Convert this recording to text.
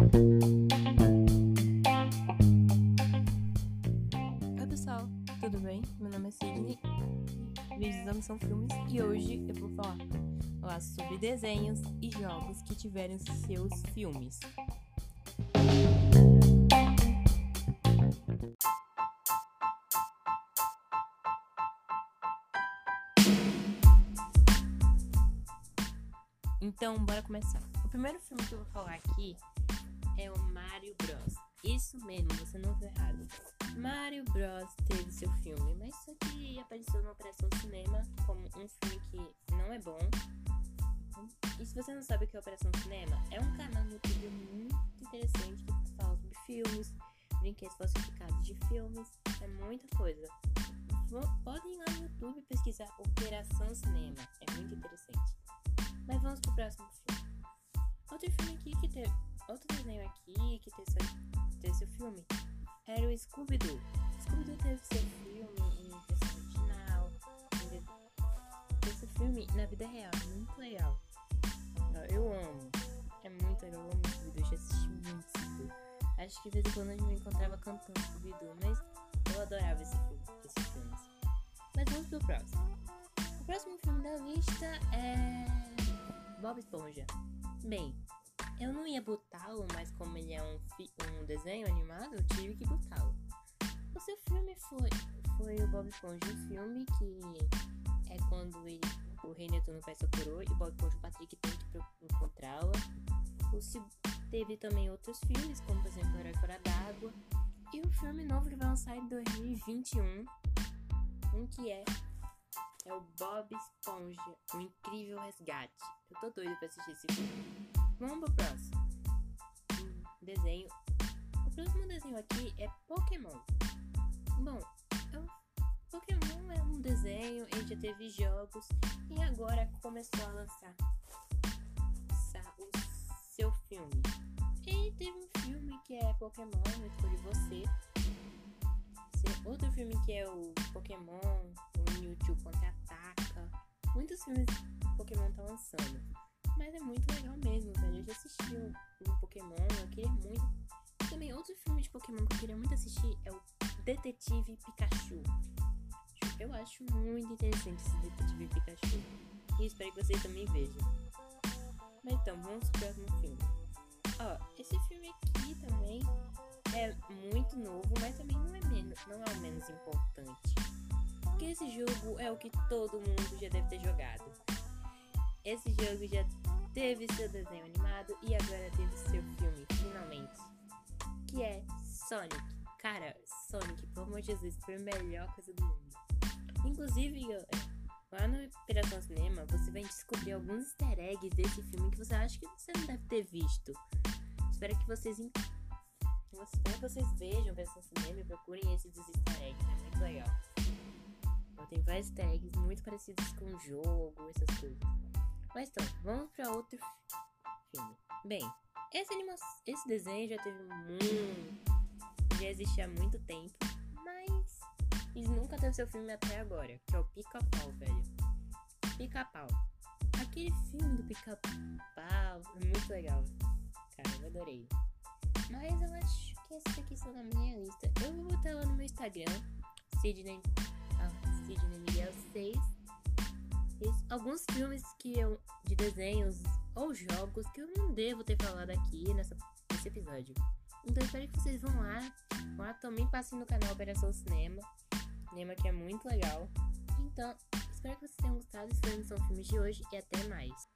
Oi pessoal, tudo bem? Meu nome é Sidney, Vídeos são filmes e hoje eu vou falar, falar sobre desenhos e jogos que tiveram seus filmes. Então, bora começar. O primeiro filme que eu vou falar aqui é o Mario Bros. Isso mesmo, você não viu errado. Mario Bros teve seu filme, mas só que apareceu na Operação Cinema como um filme que não é bom. E se você não sabe o que é Operação Cinema, é um canal no YouTube muito interessante que fala sobre filmes, brinquedos falsificados de filmes, é muita coisa. Podem ir lá no YouTube pesquisar Operação Cinema, é muito interessante. Mas vamos pro próximo filme. Outro filme aqui que teve. Outro desenho aqui que teve seu, teve seu filme era o Scooby-Doo. Scooby-Doo teve seu filme em versão original. Esse filme na vida real é muito legal. Eu amo. É muito legal. Eu amo Scooby-Doo. Já assisti muito Scooby-Doo. Acho que de vez em quando eu me encontrava cantando Scooby-Doo. Mas eu adorava esse filme, esses filmes. Mas vamos pro próximo. O próximo filme da lista é. Bob Esponja. Bem, eu não ia botá-lo, mas como ele é um, um desenho animado, eu tive que botá-lo. O seu filme foi, foi o Bob Esponja, um filme que é quando ele, o Rei Netuno sua coroa e Bob Esponja e o Patrick tem que encontrá-la. Teve também outros filmes, como por exemplo Herói Fora d'Água. E o filme novo que vai lançar em 2021, um que é é o Bob Esponja, o incrível resgate. Eu tô doido pra assistir esse filme. Vamos pro próximo. Desenho. O próximo desenho aqui é Pokémon. Bom, eu, Pokémon é um desenho, ele já teve jogos e agora começou a lançar o seu filme. Ele teve um filme que é Pokémon, Eu Escolhi Você. Outro filme que é o Pokémon, o Mewtwo Contra-Ataca. Muitos filmes Pokémon tá lançando. Mas é muito legal mesmo, velho. Eu já assisti um, Pokémon, eu queria muito. Também outro filme de Pokémon que eu queria muito assistir é o Detetive Pikachu. Eu acho muito interessante esse Detetive Pikachu. E espero que vocês também vejam. Mas então, vamos pro próximo filme. Ó, esse filme aqui também é muito novo, mas também não é menos, não é o menos importante. Porque esse jogo é o que todo mundo já deve ter jogado. Esse jogo já teve seu desenho animado e agora teve seu filme, finalmente. Que é Sonic. Cara, Sonic, pelo amor de Jesus, foi a melhor coisa do mundo. Inclusive, lá no Operação Cinema, você vai descobrir alguns easter eggs desse filme que você acha que você não deve ter visto. Espero que vocês espero que vocês vejam Cinema e procurem esses easter eggs, é muito legal. Tem vários easter eggs muito parecidos com o jogo, essas coisas. Mas então, vamos para outro filme. Bem, esse, anima esse desenho já teve muito. já existe há muito tempo, mas ele nunca teve seu filme até agora, que é o Pica-Pau, velho. Pica-Pau. Aquele filme do Pica-Pau é muito legal. Cara, eu adorei. Mas eu acho que esses aqui são na minha lista. Eu vou botar lá no meu Instagram, Sidney, ah, Sidney Miguel 6 alguns filmes que eu de desenhos ou jogos que eu não devo ter falado aqui nessa, nesse episódio. Então espero que vocês vão lá, vão lá também passem no canal Operação Cinema, cinema que é muito legal. Então espero que vocês tenham gostado. Esses são filmes de hoje e até mais.